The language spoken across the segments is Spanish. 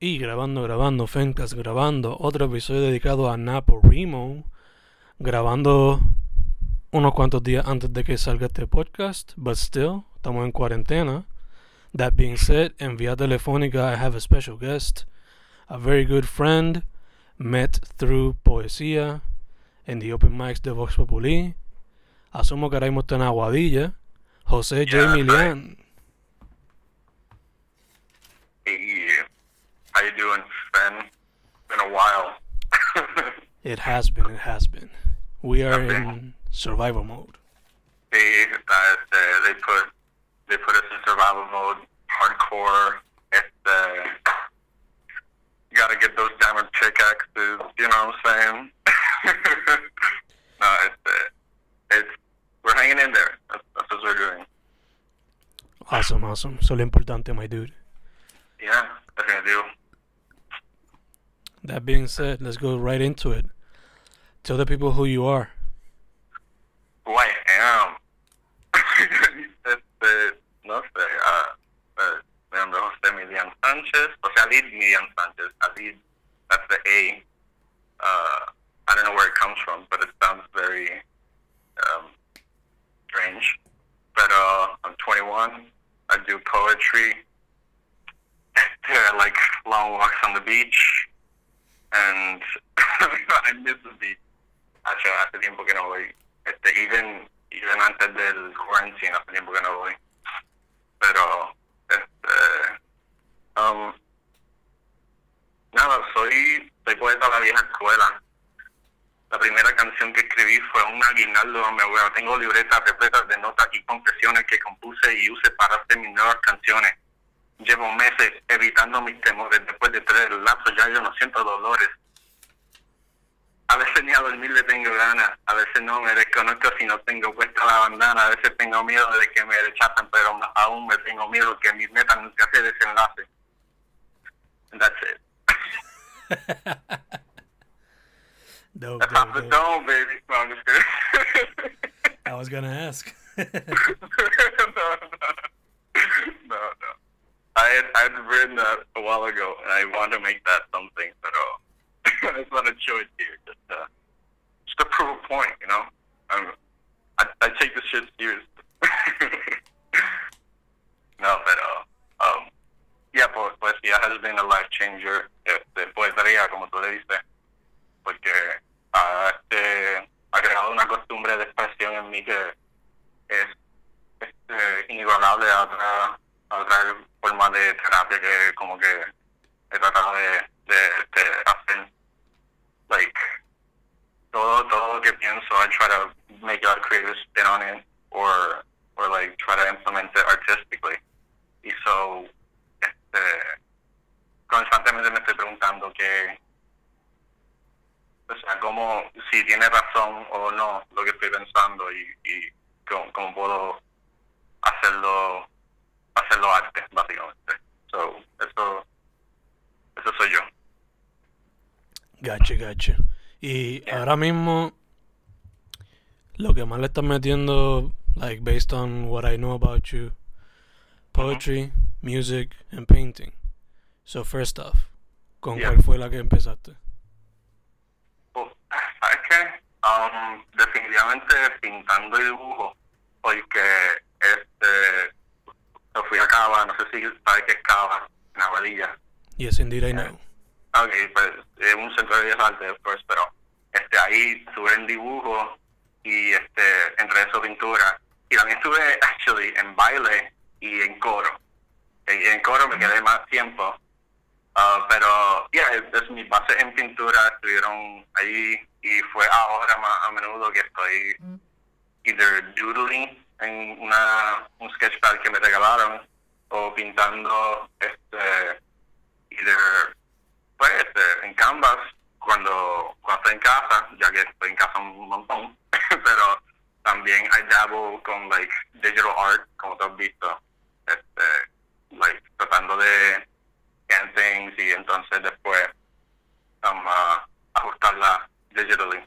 Y grabando, grabando, Fencas grabando otro episodio dedicado a Napo Remo. Grabando unos cuantos días antes de que salga este podcast, but still, estamos en cuarentena. That being said, en vía telefónica, I have a special guest, a very good friend, met through poesía en the open mics de Vox Populi. Asumo que ahora mismo está en Aguadilla. José J. Milian. How you doing, Ben? Been a while. It has been, it has been. We are in survival mode. está, uh, este, they put they put us in survival mode, hardcore. Este, uh, you gotta get those diamond pickaxes. You know what I'm saying? no, it's uh, it's we're hanging in there. That's, that's what we're doing. Awesome, awesome. Eso es lo importante, my dude. Yeah, definitely. That being said, let's go right into it. Tell the people who you are. who I am. este, no sé, uh, uh, mi nombre es José Milian Sánchez, sea, Alid Milian Sánchez. Alid, that's the A. Uh, I don't know where it comes from, but it sounds very um, strange. But uh, I'm 21. I do poetry. I like long walks on the beach. And I miss the beach. Hace, hace tiempo que no voy. Este, even, even antes del quarantine, hace tiempo que no voy. Pero, este, um, nada, soy, soy poeta de la vieja escuela. La primera canción que escribí fue un aguinaldo, me abuela. Tengo libretas repletas de notas y confesiones que compuse y use para hacer mis nuevas canciones. Llevo meses evitando mis temores. Después de tres lapsos ya yo no siento dolores. A veces ni a dormir le tengo ganas, a veces no me desconozco si no tengo puesta la bandana, a veces tengo miedo de que me rechacen, pero aún me tengo miedo que mis metas nunca se desenlace. And that's it. Dope, That's baby. No, I'm just kidding. I was gonna ask. no, no, no, no. Had I had written that a while ago, and I want to make that something, but I just want to show it here, just uh, just to prove a point, you know. I'm, I I take this shit serious. no, but uh, um, yeah, po- poesía has been a life changer. Este, poesía, como tú le dices, porque este, ha creado una costumbre de expresión en mí que es inigualable a otra, a otra forma de terapia que como que he tratado de, hacer. Like, todo, todo lo que pienso, I try to make a creative spin on it or, or like try to implement it artistically. Y so, este, constantemente me estoy preguntando que, o sea, cómo, si tiene razón o no lo que estoy pensando y, y cómo puedo hacerlo, hacerlo arte, básicamente. So, eso, eso soy yo. Gotcha, gotcha. Y Yeah. ahora mismo, lo que más le estás metiendo, like based on what I know about you, poetry, music, and painting. So first off, ¿con Yeah. cuál fue la que empezaste? Pues, ¿Sabes qué? Um, definitivamente pintando y dibujo, porque este, yo fui a Cava, no sé si sabes qué es Cava, en Aguadilla. Yes, indeed I know. Ok, pues es un centro de bellas artes, of course, pero este, ahí estuve en dibujo y este, entre eso pintura. Y también estuve, actually, en baile y en coro. Y en coro me quedé más tiempo. Ah, pero, yeah, es, es mi base en pintura, estuvieron ahí y fue ahora más a menudo que estoy either doodling en una, un sketchpad que me regalaron o pintando este either pues este, en Canvas cuando, cuando estoy en casa, ya que estoy en casa un montón, pero también I dabble con like digital art, como tú has visto, este, like tratando de scan things y entonces después um, uh, ajustarla digitally.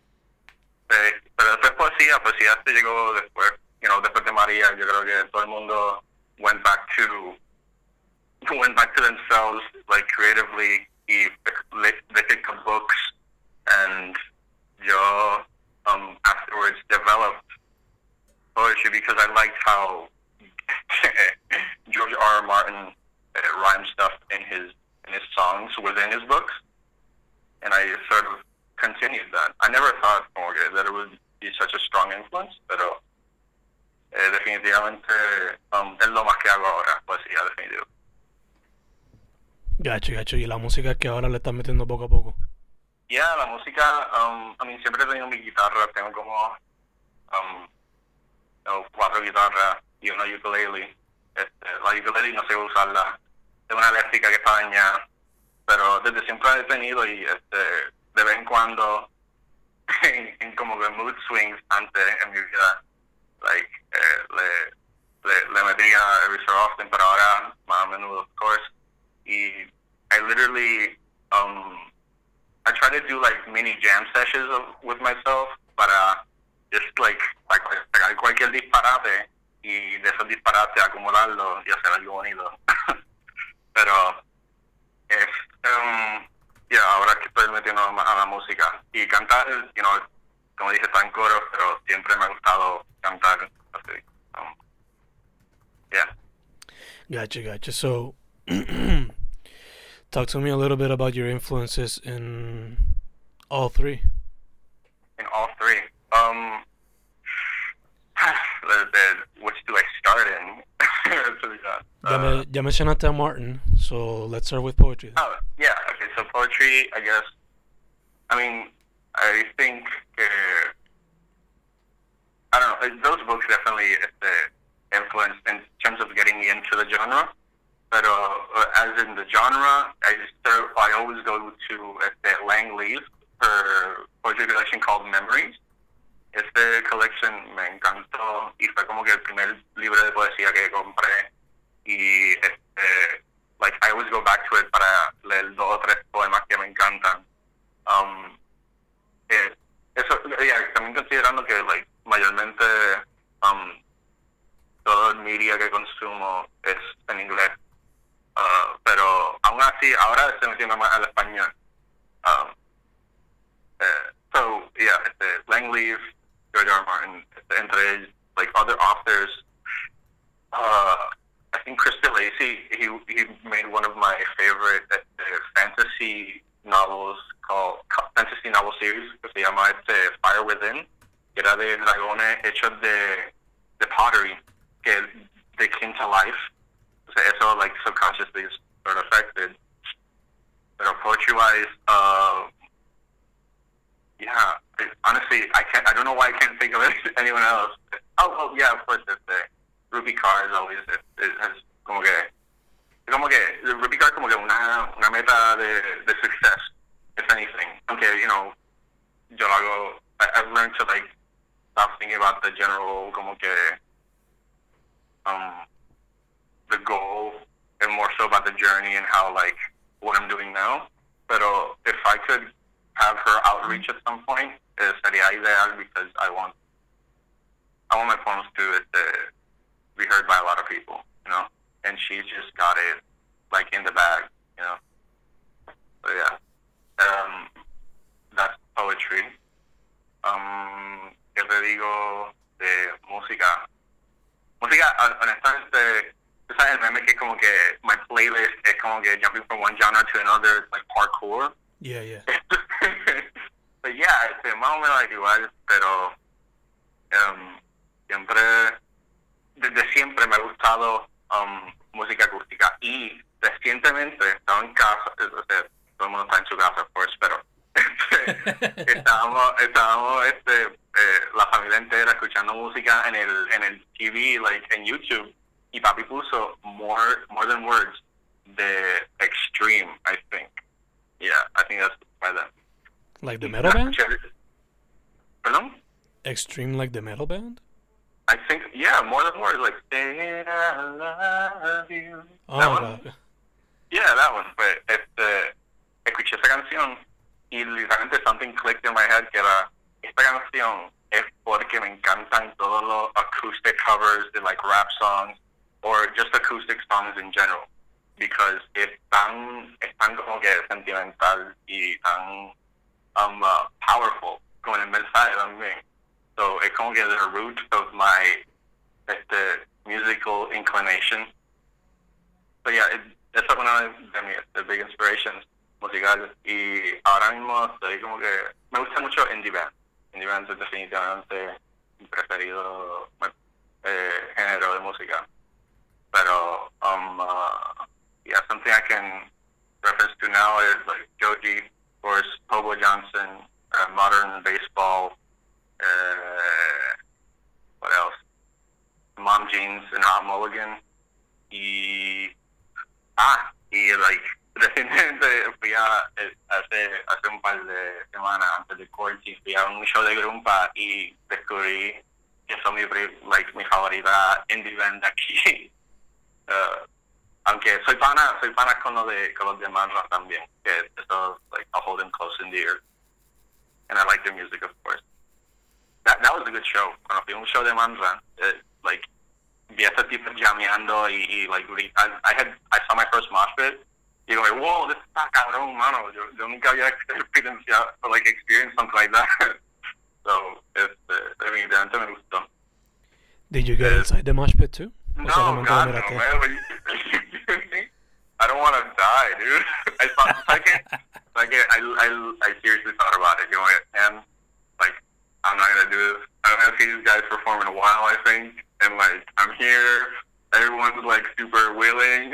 Eh, pero después poesía, poesía se llegó después, you know, después de María, yo creo que todo el mundo went back to went back to themselves, like creatively. He they picked up books, and yo um, afterwards developed poetry because I liked how George R. R. Martin uh, rhymed stuff in his in his songs within his books, and I sort of continued that. I never thought okay, that it would be such a strong influence, pero eh, definitivamente um, es lo más que hago ahora, poesía, definitivo. Gacho, gacho. Y la música que ahora le están metiendo poco a poco. Ya, yeah, la música, um, a mí siempre he tenido mi guitarra, tengo como um, no, cuatro guitarras y una ukulele. Este, la ukulele no sé usarla, es una eléctrica que está dañada, pero desde siempre la he tenido y este, de vez en cuando, en, en como que mood swings antes en mi vida, like, eh, le, le, le metía every so often, pero ahora más a menudo, of course. Y I literally, um, I try to do like mini jam sessions of, with myself para just like, like pegar cualquier disparate y de esos disparates acumularlo y hacer algo bonito. pero es, um, yeah, ahora que estoy metiendo a la música y cantar, you know, como dije, en coro, pero siempre me ha gustado cantar así. Um, yeah. Gotcha, gotcha. So, talk to me a little bit about your influences in all three. In all three, um, which do I start in? ya, me, uh, ya mencionaste a Martin, so let's start with poetry. Oh, yeah, okay, so poetry, I guess, I mean, I think, uh, I don't know, those books definitely uh, influenced in terms of getting me into the genre. But uh, as in the genre, I start, I always go to uh, Lang Leaf, her poetry collection called Memories. Este collection me encantó y fue como que el primer libro de poesía que compré y este, like I always go back to it para leer dos o tres poemas que me encantan. Um, eh, eso, yeah, también considerando que like mayormente um, todo el media que consumo es en inglés, uh, pero aún así ahora estoy metiendo más al español. Um, uh, so yeah, este, Langleaf, George R. Martin, entre like other authors. Uh, I think Crystal Lacey, he he made one of my favorite fantasy novels called fantasy novel series que se llama este Fire Within, que era de dragones hechos de de pottery que they came to life. O sea, eso like subconsciously is sort of affected. Pero poetry wise, uh, yeah, I, honestly, I can't. I don't know why I can't think of anyone else. Oh, oh yeah, of course, it's the Ruby Car is always it, it has como que como que Ruby Car como que una una meta de, de success, if anything. Aunque you know, yo lo hago. I, I've learned to like stop thinking about the general como que um the goal and more so about the journey and how like what I'm doing now. But if I could have her outreach at some point, eh, sería ideal because I want I want my poems to be heard by a lot of people, you know. And she just got it like in the bag, you know. Yeah, um, that's poetry. Um, ¿Qué te digo de música? Música, honestamente, tú sabes el meme que es como que my playlist es como que jumping from one genre to another, like parkour. Yeah, yeah. but yeah, este, más o menos igual, pero um, siempre, desde siempre me ha gustado um, música acústica y recientemente estaba en casa, o sea, todo el mundo está en su casa, course, pero este, estábamos, estábamos este, eh, la familia entera escuchando música en el, en el TV, like en YouTube, y papi puso More, more Than Words de Extreme, I think. Yeah, I think that's by them. Like the metal band? Pardon? Extreme like the metal band? I think, yeah, more than words, like, say I love you. Oh, that one? Yeah, that one. But este, escuché esa canción y literalmente something clicked in my head que era, esta canción es porque me encantan todos los acoustic covers de like rap songs or just acoustic songs in general. because es tan, es tan como que sentimental y tan um, uh, powerful con el mensaje también. So it's como que the root of my este, musical inclination. So yeah, it, es una de the big inspirations musicales. Y ahora mismo estoy como que me gusta mucho indie band. Indie band es definitivamente mi preferido eh, género de música. Pero um, uh, yeah, something I can reference to now is like Joji, of course, Pogo Johnson, uh, modern baseball. Uh, what else? Mom Jeans and Hot Mulligan. Y ah, y like recientemente fui a eh, hace hace un par de semanas antes del quarantine fui a un show de Grumpa y descubrí que son mi like mi favorita indie band aquí uh, aunque soy pana, soy pana con, lo de, con los de Manra también, que eso, like, I'll hold them close in the ear. And I like their music, of course. That, that was a good show. Cuando fui a un show de Manra, eh, like, vi a este tipo llameando y, y like, I, I, had, I saw my first mosh pit, y digo, wow, this está cabrón, mano. Yo, yo nunca había experienciado, like, experienced something like that. so, este, me gustó. Did you get inside the mosh pit too? No, God, no, man. I don't want to die, dude. I thought, like, like, I, I, I seriously thought about it. You know, and like, I'm not gonna do this. I haven't seen these guys perform in a while. I think, and like, I'm here. Everyone's like super willing,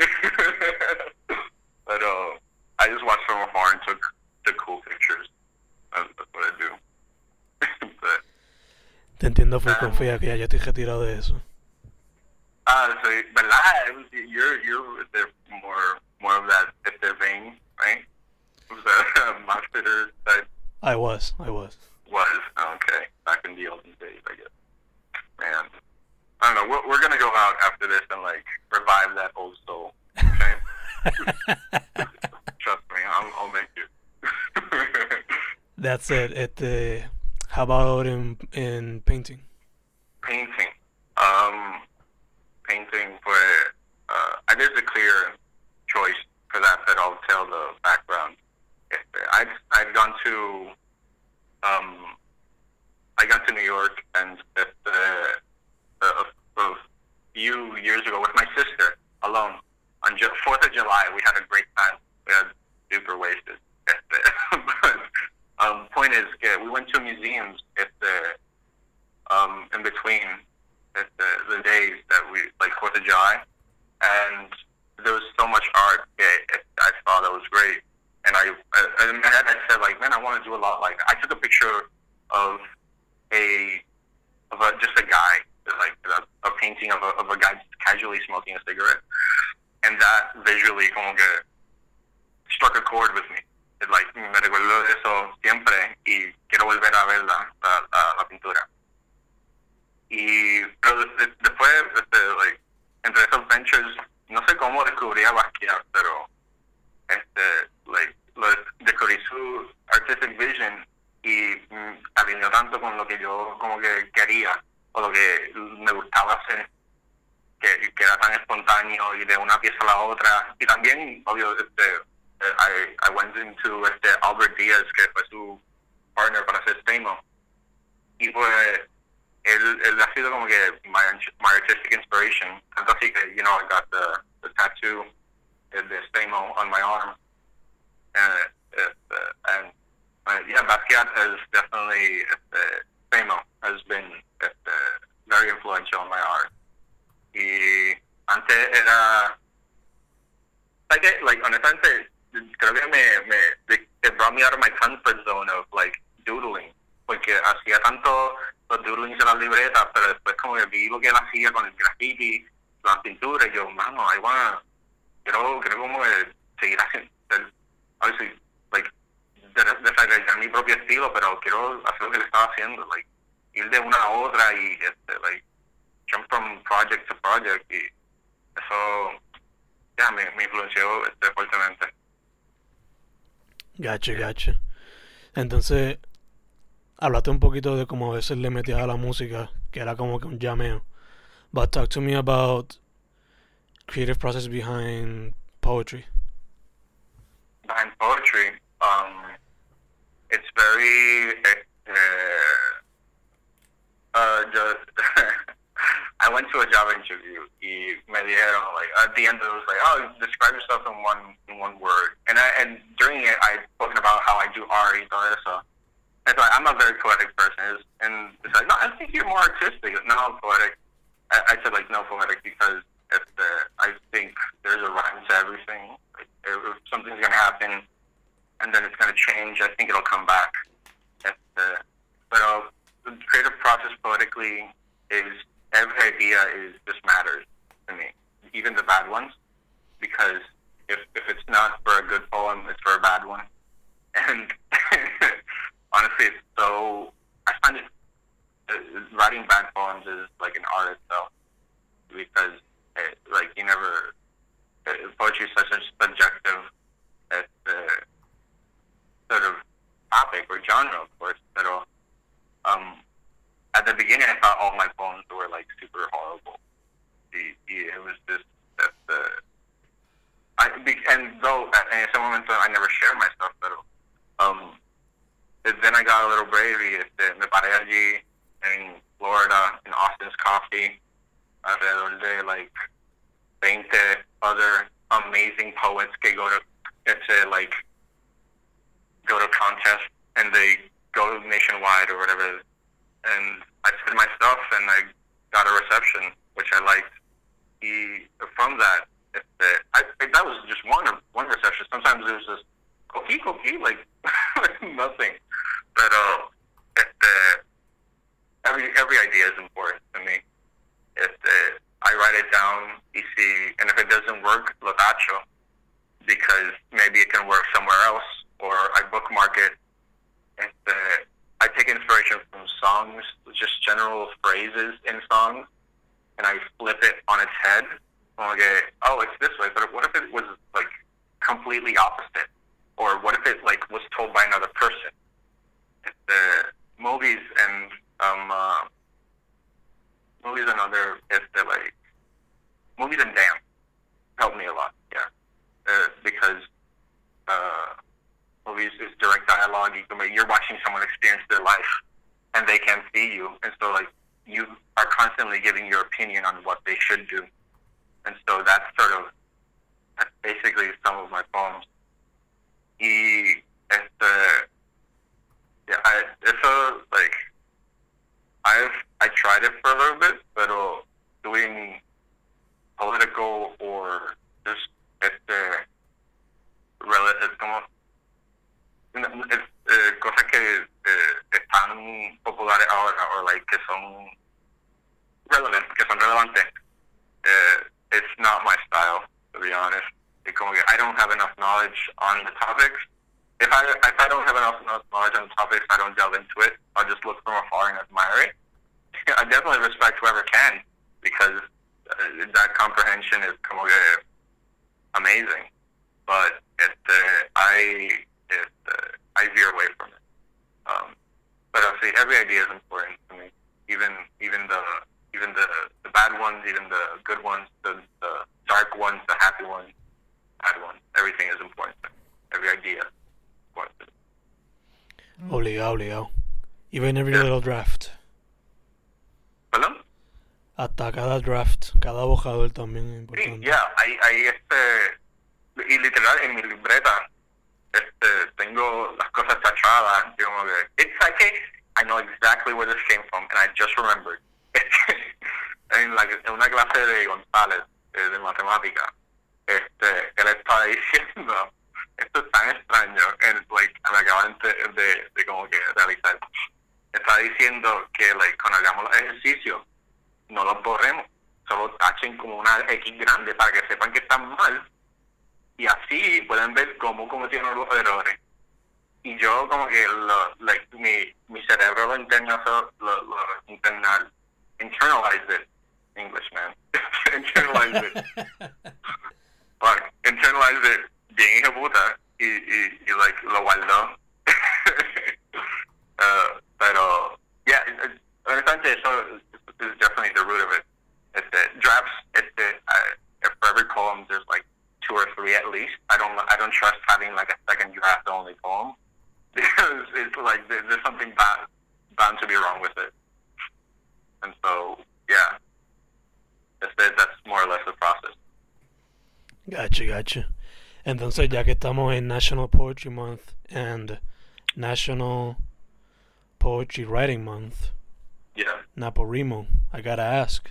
but uh, I just watched from afar and took the cool pictures. That's, that's what I do. but, Te entiendo, fue um, confía que ya estoy retirado de eso. Uh, so, but live, you're you're more more of that if they're vein, right? Was that mosh fitter type? I was, I was. Was okay back in the olden days, I guess. Man, I don't know. We're, we're gonna go out after this and like revive that old soul. Okay. Trust me, I'll, I'll make you. That's it. At the, how about in in? Painting. Alineó tanto con lo que yo como que quería o lo que me gustaba hacer que, que era tan espontáneo y de una pieza a la otra y también obvio este I, I went into este Albert Diaz que fue su partner para hacer Stamo y pues él, él ha sido como que my, my artistic inspiration. Tanto así que, you know, I got the, the tattoo, the, the Stamo on my arm. And, uh, and uh, yeah, Basquiat has definitely, uh, Stamo has been uh, very influential in my art. Y antes era, like, like honestamente, creo que me, me, it brought me out of my comfort zone of like doodling. Porque hacía tanto los doodlings en las libretas, pero después como que vi lo que él hacía con el graffiti, las pinturas, y yo, mano, I wanna, quiero, quiero como seguir haciendo, like, desarrollar mi propio estilo, pero quiero hacer lo que le estaba haciendo, like, ir de una a otra y, este, like, jump from project to project, y eso, ya, me, me influenció este, fuertemente. Gacho, gacho. Entonces, hablaste un poquito de cómo a veces le metías a la música, que era como que un llameo. But talk to me about creative process behind poetry? Behind poetry, um, it's very. Uh, uh, just I went to a job interview. Y me dijeron like at the end it was like oh describe yourself in one in one word. And I and during it I spoken about how I do art y todo and so I'm a very poetic person. And it's like no I think you're more artistic. No poetic. I, I said like no poetic because if the I think there's a rhyme to everything. Like, if something's gonna happen and then it's gonna change I think it'll come back the but uh, the creative process poetically is every idea is just matters to me, even the bad ones, because if if it's not for a good poem, it's for a bad one. And honestly, it's so I find it uh, writing bad poems is like an art itself because it, like you never uh, poetry is such a subjective uh, sort of topic or genre, of course, but um, at the beginning, I thought all my poems were like super horrible. The, the, it was just that the I and though en ese momento I never shared my stuff, but um, then I got a little bravery. Este, me paré en Florida in Austin's Coffee, alrededor de like 20 other amazing poets que go to it's a, like go to contest and they go nationwide or whatever and I said my stuff and I got a reception, which I liked. He from that, it, I, that was just one one reception. Sometimes it was just cookie cookie, like nothing. But uh, it, uh, every every idea is important to me. It, uh, I write it down, you see, and if it doesn't work, lo tacho, because maybe it can work somewhere else, or I bookmark it. It, uh, I take inspiration from songs, just general phrases in songs, and I flip it on its head. Okay, oh, it's this way, but what if it was like completely opposite, or what if it like was told by another person? The movies and um, uh, movies and other, if the like movies and dance help me a lot. Yeah, uh, because. Uh, movies is direct dialogue. You can, you're watching someone experience their life, and they can see you, and so like you are constantly giving your opinion on what they should do, and so that's sort of that's basically some of my poems. Y este, uh, yeah, I, it's a like I've I tried it for a little bit, but uh, doing political or just este relative como eh, cosas que eh, están populares ahora o like que son relevant, que son relevantes. Uh, it's not my style, to be honest. Como que I don't have enough knowledge on the topics. If I if I don't have enough, knowledge on the topics, I don't delve into it. I'll just look from afar and admire it. I definitely respect whoever can because uh, that comprehension is como que amazing. But it, I it, uh, I veer away from it. Um, but every idea is important to me, even even the even the, the bad ones, even the good ones, the, the dark ones, the happy ones, bad ones. Everything is important. Every idea is important. Obligado, obligado. Even every yeah. little draft. ¿Perdón? Hasta cada draft, cada bojador también es importante. Sí, ya, yeah, hay, hay este, y literal en mi libreta este, tengo las cosas tachadas, como que, it's like, I know exactly where this came from, and I just remembered. en, la, una clase de González, de, de matemática, este, él estaba diciendo, esto es tan extraño, and like, me acaban de, de, como que realizar, estaba diciendo que like, cuando hagamos los ejercicios, no los borremos, solo tachen como una X grande para que sepan que están mal y así pueden ver cómo cometieron los errores. Y yo como que lo, like, mi, mi cerebro lo interna, lo, lo interna, internalize it, English man, internalize it. like, internalize it bien hija puta y, y, y like, lo guardó. uh, pero, yeah, honestamente eso is definitely the root of it. Este, drafts, este, uh, for every poem there's like two or three at least. I don't I don't trust having like a second draft only poem because it's like there- there's something bad bound to be wrong with it. And so, yeah, that's, that's more or less the process. Gotcha, gotcha. Entonces, ya que estamos en National Poetry Month and National Poetry Writing Month, Yeah. Naporimo, I gotta ask,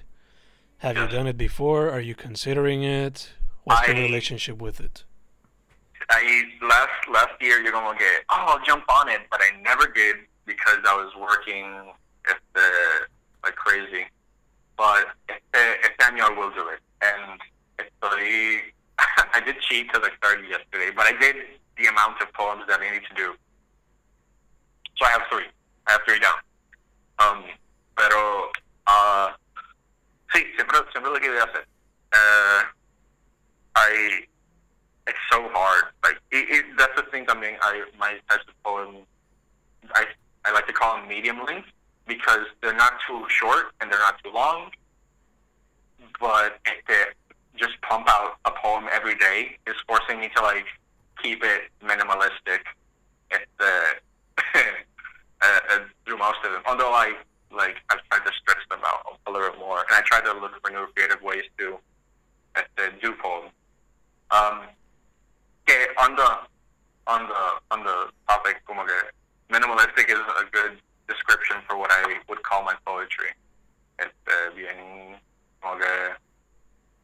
have you done it before? Are you considering it? What's the relationship with it? I last last year you're gonna get oh I'll jump on it, but I never did because I was working at the like crazy. But año will do it, and estoy I did cheat because I started yesterday, but I did the amount of poems that I need to do. So I have three. I have three down. Um, pero uh, sí, siempre siempre lo quería hacer. Uh, I it's so hard. Like it, it, that's the thing. I mean, I my types of poems, I I like to call them medium length because they're not too short and they're not too long. But este, just pump out a poem every day is forcing me to like keep it minimalistic. Este, uh, uh, through most of them. Although I like I've tried to stretch them out a little bit more, and I try to look for new creative ways to este, do poems. Um, que on the on the on the topic, minimalistic is a good description for what I would call my poetry. Bien, como que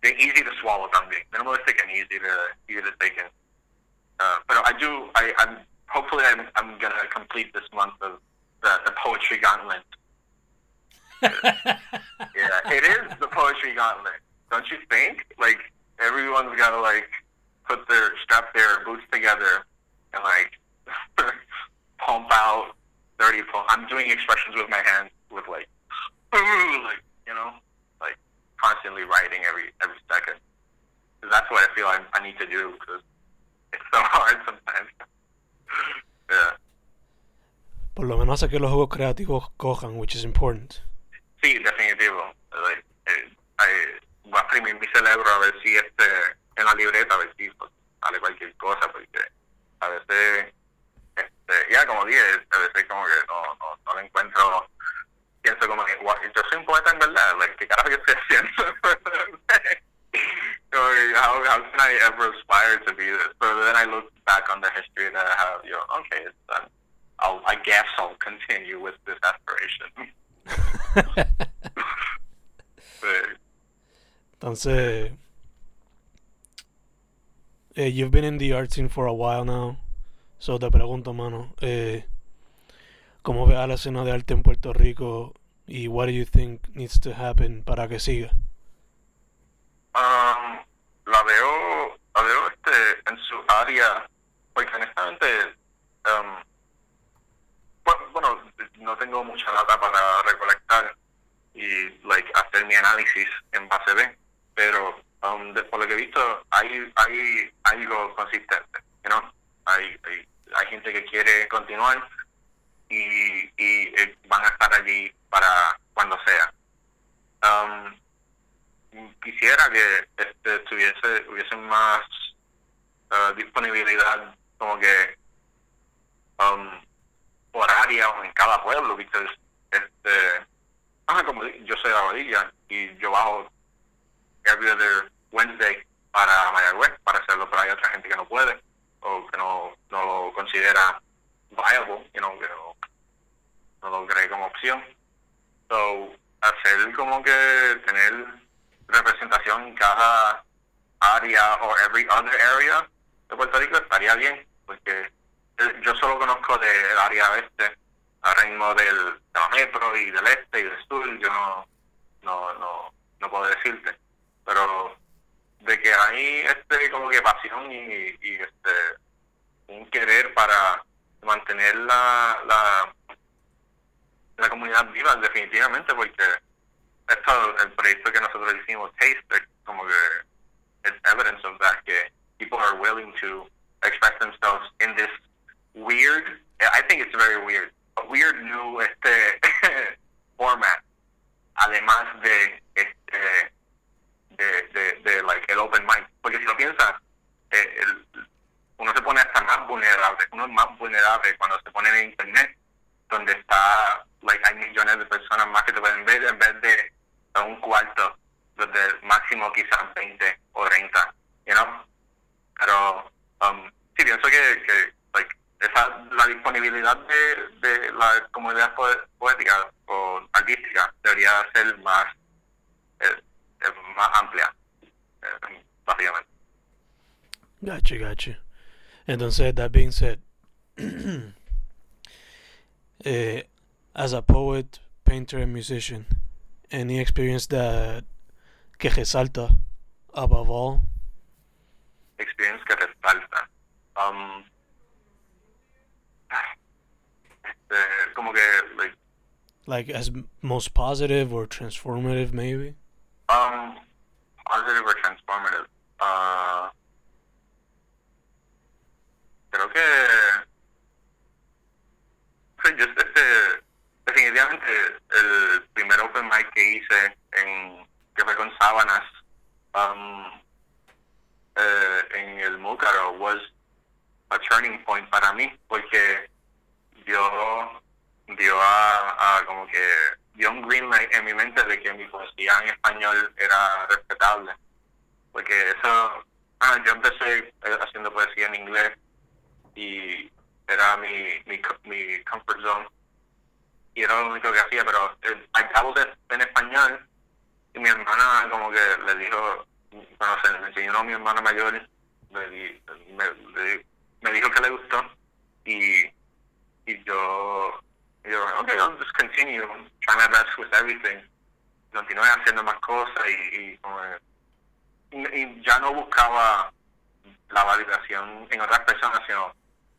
bien easy to swallow también. Minimalistic and easy to easy to take in. Uh, but I do. I, I'm hopefully I'm I'm gonna complete this month of the, the poetry gauntlet. Yeah, it is the poetry gauntlet. Don't you think? Like everyone's gotta like put their strap their boots together and like pump out thirty poems. I'm doing expressions with my hands with like, like you know, like constantly writing every every second. 'Cause that's what I feel I, I need to do because it's so hard sometimes. yeah. Por lo menos hace que los juegos creativos cojan, which is important. Sí, definitivo. Like, eh, I- voy a exprimir mi cerebro a ver si este en la libreta a ver si pues, sale cualquier cosa porque a veces este ya como dije a veces como que no no, no le encuentro pienso como que "Guau, yo soy un poeta en verdad like qué carajo yo estoy haciendo? Como que, how, how can I ever aspire to be this? But then I look back on the history that I have you know okay it's done. I'll, I guess I'll continue with this aspiration. But Entonces, eh, you've been in the art scene for a while now. So te pregunto, mano, eh, ¿cómo ves a la escena de arte en Puerto Rico y what do you think needs to happen para que siga? Um, la veo, la veo este, en su área, porque honestamente, um, bu- bueno, no tengo mucha data para recolectar y like hacer mi análisis en base B, pero um, por lo que he visto hay, hay algo consistente, know? hay, hay, hay gente que quiere continuar y, y eh, van a estar allí para cuando sea. Um, quisiera que este, tuviese hubiese más eh, disponibilidad como que um, o en cada pueblo because este como yo soy de Aguadilla y yo bajo every other Wednesday para Mayagüez para hacerlo pero hay otra gente que no puede o que no, no lo considera viable you know, que no, lo cree como opción. So hacer como que tener representación en cada área o every other area de Puerto Rico estaría bien, porque eh, yo solo conozco del área oeste, ahora mismo del, de metro y del este y del sur, yo no, no, no, no puedo decirte, pero de que hay este como que pasión y, y este un querer para mantener la, la, la comunidad viva definitivamente porque esto, el proyecto que nosotros hicimos, Taste, como que it's evidence of that, que people are willing to express themselves in this weird, I think it's very weird, a weird new este format, además de este de, de, de like el open mind, porque si lo piensas, eh, el, uno se pone hasta más vulnerable, uno es más vulnerable cuando se pone en internet, donde está, like, hay millones de personas más que te pueden ver en vez de un cuarto, donde máximo quizás 20 o 30, you know? Pero um, sí, pienso que, que like, esa, la disponibilidad de, de la comunidad poética o artística debería ser más, eh, más amplia, eh, básicamente. Gotcha, gotcha. Entonces, that being said, eh, as a poet, painter, and musician, any experience that que resalta above all? Experience que resalta. Um, este, como que, like, like as most positive or transformative, maybe. La validación en otras personas, sino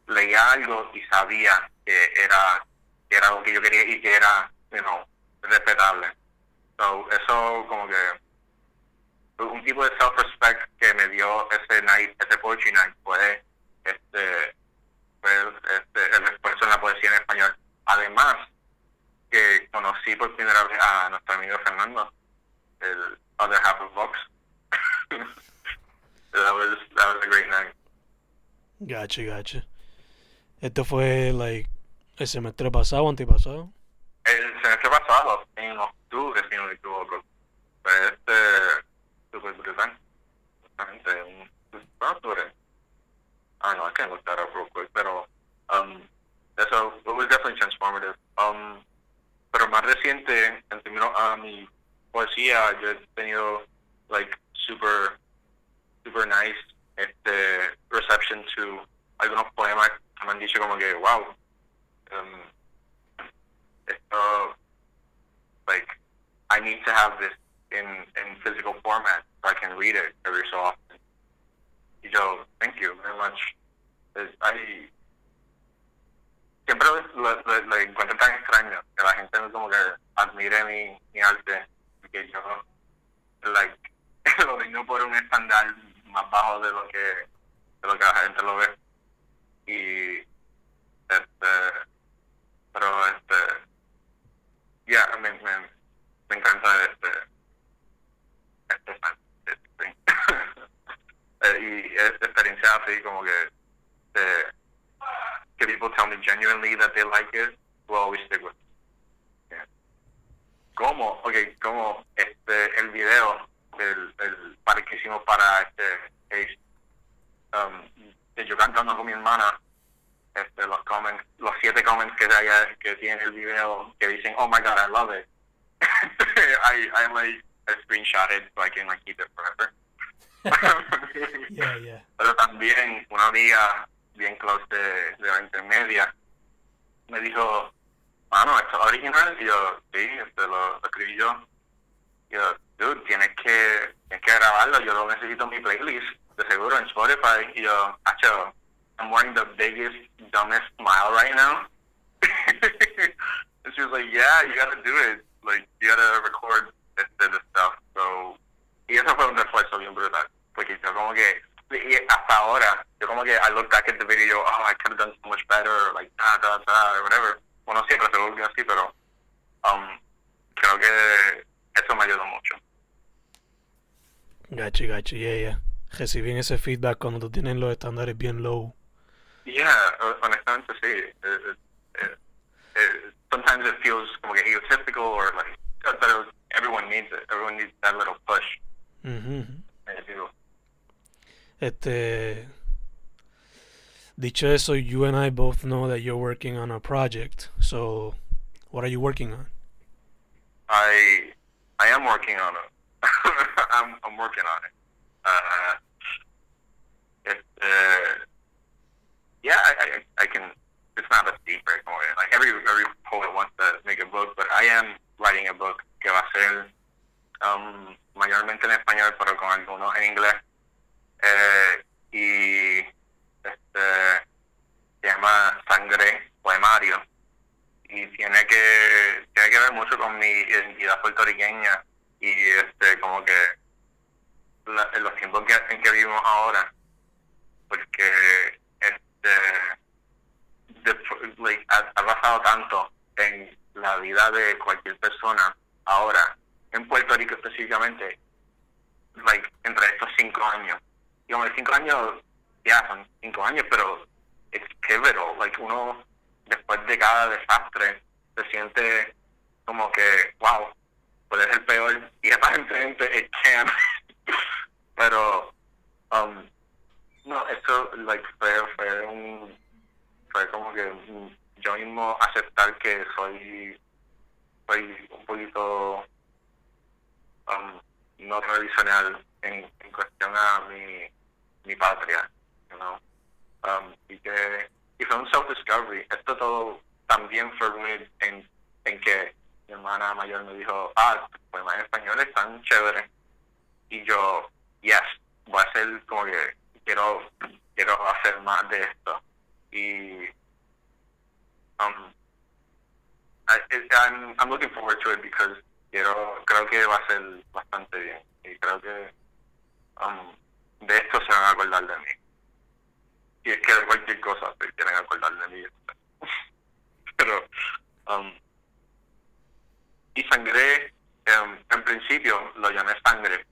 leía algo y sabía que era, que era lo que yo quería y que era, you know, respetable. So, eso como que un tipo de self-respect que me dio ese night, ese poetry night fue este, fue este, el esfuerzo en la poesía en español. Además, que conocí por primera vez a nuestro amigo Fernando, el other half of Vox. that was that was a great night. Gotcha, gotcha. Esto fue, like, el semestre pasado o antepasado. El semestre pasado, en octubre, si no me equivoco. Fue este, super brutal. Justamente, un, octubre. Ah, no, I can't look that up real quick, pero, um, eso, it was definitely transformative. Um, pero más reciente, en términos a mi poesía, yo he tenido, like, super, super nice, este, reception to algunos poemas me han dicho como que, wow, um, esto, like, I need to have this in, in physical format so I can read it every so often. Y yo, thank you very much. I, siempre lo, lo, lo, encuentro tan extraño que la gente como que admire mi, mi arte que yo like lo digo por un estándar más bajo de lo que de lo que la gente lo ve. Y este pero este ya yeah, me, me, me encanta este este, este y esta experiencia así como que de, que people tell me genuinely that they like it will always stick with it. Yeah. como okay como este el video el, el para que hicimos para este um, yo cantando con mi hermana, este, los comments, los siete comments que, haya, que tiene el video que dicen, oh my god, I love it. I, I like I screenshot it so I can like keep it forever. yeah, yeah. Pero también una amiga bien close de, de la intermedia me dijo, mano, ¿esto es original? Y yo, sí, este, lo, lo escribí yo. Y yo, dude, tienes en mi playlist de seguro en Spotify y yo, Acho, I'm wearing the biggest, dumbest smile right now. and she was like, yeah, you gotta do it. Like, you gotta record this, this stuff. So, y eso fue un esfuerzo bien brutal. Porque yo como que, y hasta ahora, yo como que I look back at the video, oh, I could have done so much better, like, da, da, da, or whatever. Bueno, siempre se volvió así, pero um, creo que eso me ayudó mucho. Gotcha, gotcha, yeah, yeah. reciben ese feedback cuando tú tienes los estándares bien low. Yeah, uh, honestamente sí. It, it, it, sometimes it feels como que egotistical or like, uh, but everyone needs it. Everyone needs that little push. Mm Este. Dicho eso, you and I both know that you're working on a project. So, what are you working on? Um, mayormente en español, pero con algunos en inglés. Eh, y este, se llama Sangre Poemario y tiene que tiene que ver mucho con mi identidad puertorriqueña y este como que en los tiempos en que vivimos ahora porque este ha, ha, pasado tanto en la vida de cualquier persona ahora en Puerto Rico específicamente like entre estos cinco años digamos cinco años ya son cinco años, pero es pivotal. Like uno, después de cada desastre, se siente como que, wow, puede ser peor. Y aparentemente it can. pero, um, no, eso like, fue, fue un. Fue como que yo mismo aceptar que soy. Soy un poquito. Um, no tradicional en, en cuestión a mi, mi patria you Um, y que y fue un self-discovery. Esto todo también fue en, en que mi hermana mayor me dijo, ah, pues en español están chéveres. Y yo, yes, voy a hacer como que quiero, quiero hacer más de esto. Y um, I'm, I'm looking forward to it because quiero, creo que va a ser bastante bien. Y creo que um, de esto se van a acordar de mí y es que de cualquier cosa se quieren acordar de mí. Pero, um, y Sangre, um, en principio lo llamé Sangre,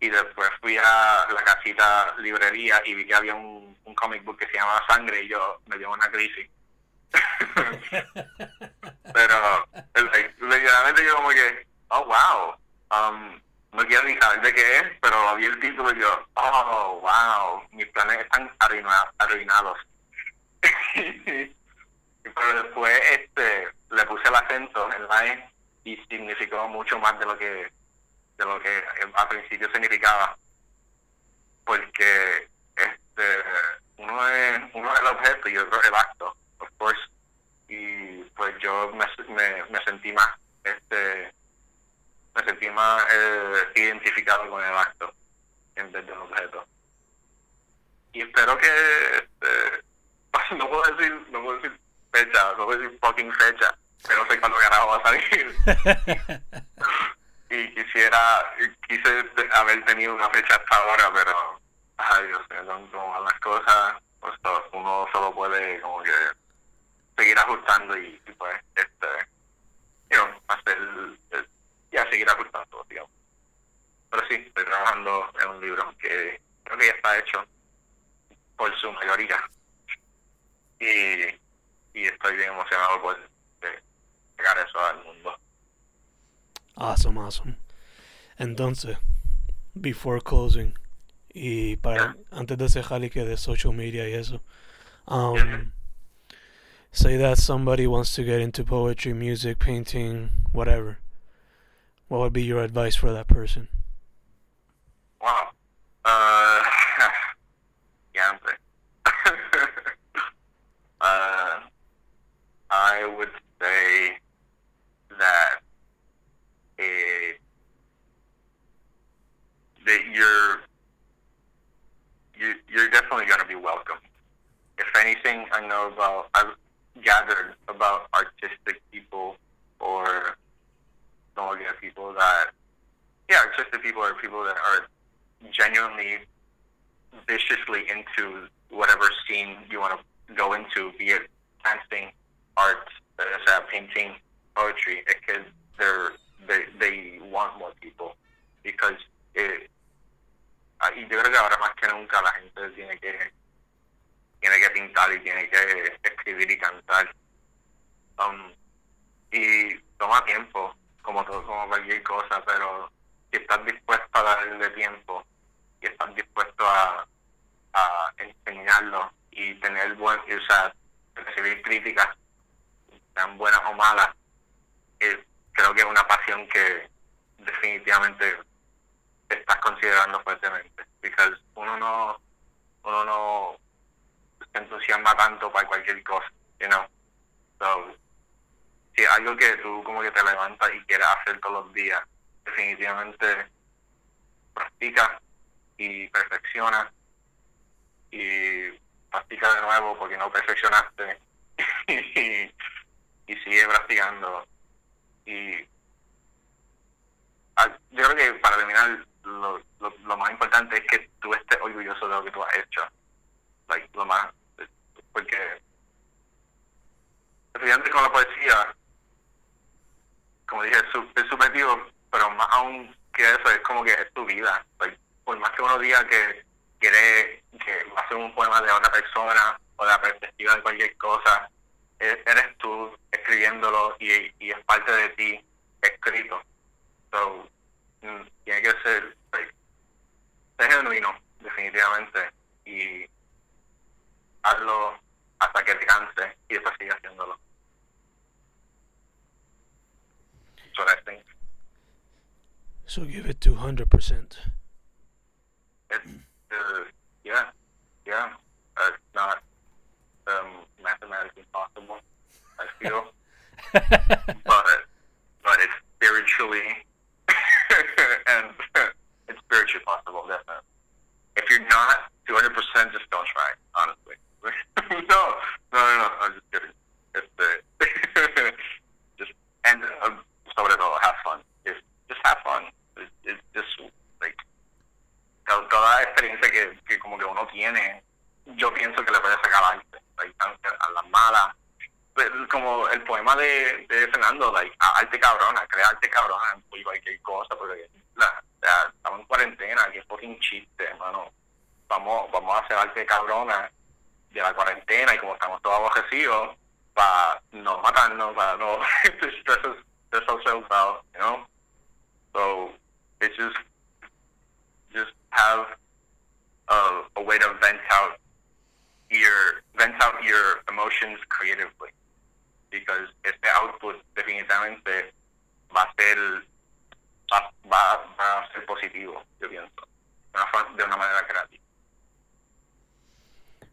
y después fui a la casita librería y vi que había un, un comic book que se llamaba Sangre y yo me dio una crisis. Pero, literalmente yo como que, oh wow, um, no quiero ni saber de qué es, pero vi el título y yo, oh, wow, mis planes están arruinados. pero después este le puse el acento en la E y significó mucho más de lo que de lo que al principio significaba. Porque este uno es, uno es el objeto y otro es el acto, of course. Y pues yo me, me, me sentí más este más eh, identificado con el acto en vez del objeto. Y espero que, este, no puedo decir, no puedo decir fecha, no puedo decir fucking fecha, pero no sé cuándo carajo va a salir. y quisiera, quise haber tenido una fecha hasta ahora, pero, ay Dios mío, son como las cosas, pues uno solo puede como que seguir ajustando y, pues, este, you know, hacer y a seguir ajustando, digamos. Pero sí, estoy trabajando en un libro que creo que ya está hecho por su mayoría. Y, y estoy bien emocionado por llegar eso al mundo. Awesome, awesome. Entonces, before closing, y para antes de cerrar y que de social media y eso, um, say that somebody wants to get into poetry, music, painting, whatever. What would be your advice for that person? Wow. Uh, yeah, uh, I would say that it, that you're you, you're definitely going to be welcome. If anything, I know about I've gathered about artistic people people that, yeah, artistic people are people that are genuinely viciously into whatever scene you want to go into, be it dancing, art, uh, painting, poetry, because they're they they want more people because it. ah, y yo creo que ahora más que nunca la gente tiene que tiene que pintar y tiene que escribir y cantar. Um, y toma tiempo, como todo, como cualquier cosa, pero si estás dispuesto a darle tiempo y estás dispuesto a, a enseñarlo y tener buen, o sea, recibir críticas, tan buenas o malas, eh, creo que es una pasión que definitivamente estás considerando fuertemente. Porque uno no, uno no se entusiasma tanto para cualquier cosa, you know. So, si algo que tú como que te levantas y quieres hacer todos los días, definitivamente practica y perfecciona y practica de nuevo porque no perfeccionaste y, y sigue practicando. Y yo creo que para terminar lo, lo, lo, más importante es que tú estés orgulloso de lo que tú has hecho. Like, lo más porque estudiante con la poesía como dije es, subjetivo pero más aún que eso es como que es tu vida por más que uno diga que quiere que va a ser un poema de otra persona o la perspectiva de cualquier cosa eres tú escribiéndolo y, y es parte de ti escrito. So, mm, tiene que ser, like, genuino, definitivamente, y hazlo hasta que te canse y después sigue haciéndolo. So I think. So give it 200%. It's, uh, yeah, yeah. Uh, it's not um, mathematically possible, I feel.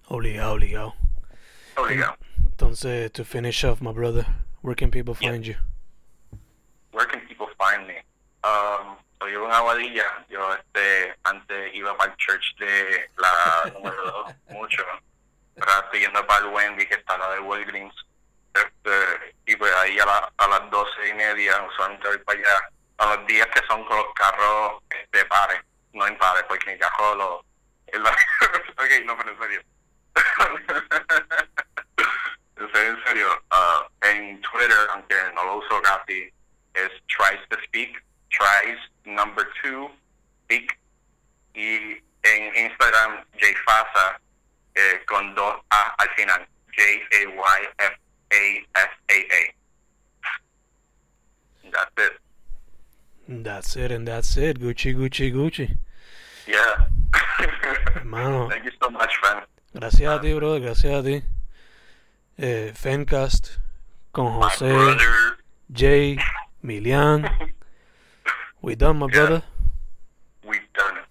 Obligado, obligado. Obligado. Entonces, to finish off, my brother, where can people find yeah. you? Where can people find me? Um, soy en Aguadilla. Yo este, antes iba para el church de la número 2 mucho. Ahora estoy yendo para el Wendy, que está la de Walgreens. Este, y pues ahí a, la, a las doce y media usualmente voy para allá a los días que son con los carros este pares no impares porque mi carro lo ok no pero en serio en serio, en serio uh, en Twitter aunque no lo uso casi es tries to speak tries number two speak y en Instagram Jfasa eh, con dos A al final J A Y F a S A A. That's it. That's it, and that's it. Gucci, Gucci, Gucci. Yeah. Hermano. Thank you so much, man. Gracias a ti, brother, gracias a ti. Eh, Fencast con José, Jay, Milian. We done, my brother. We done.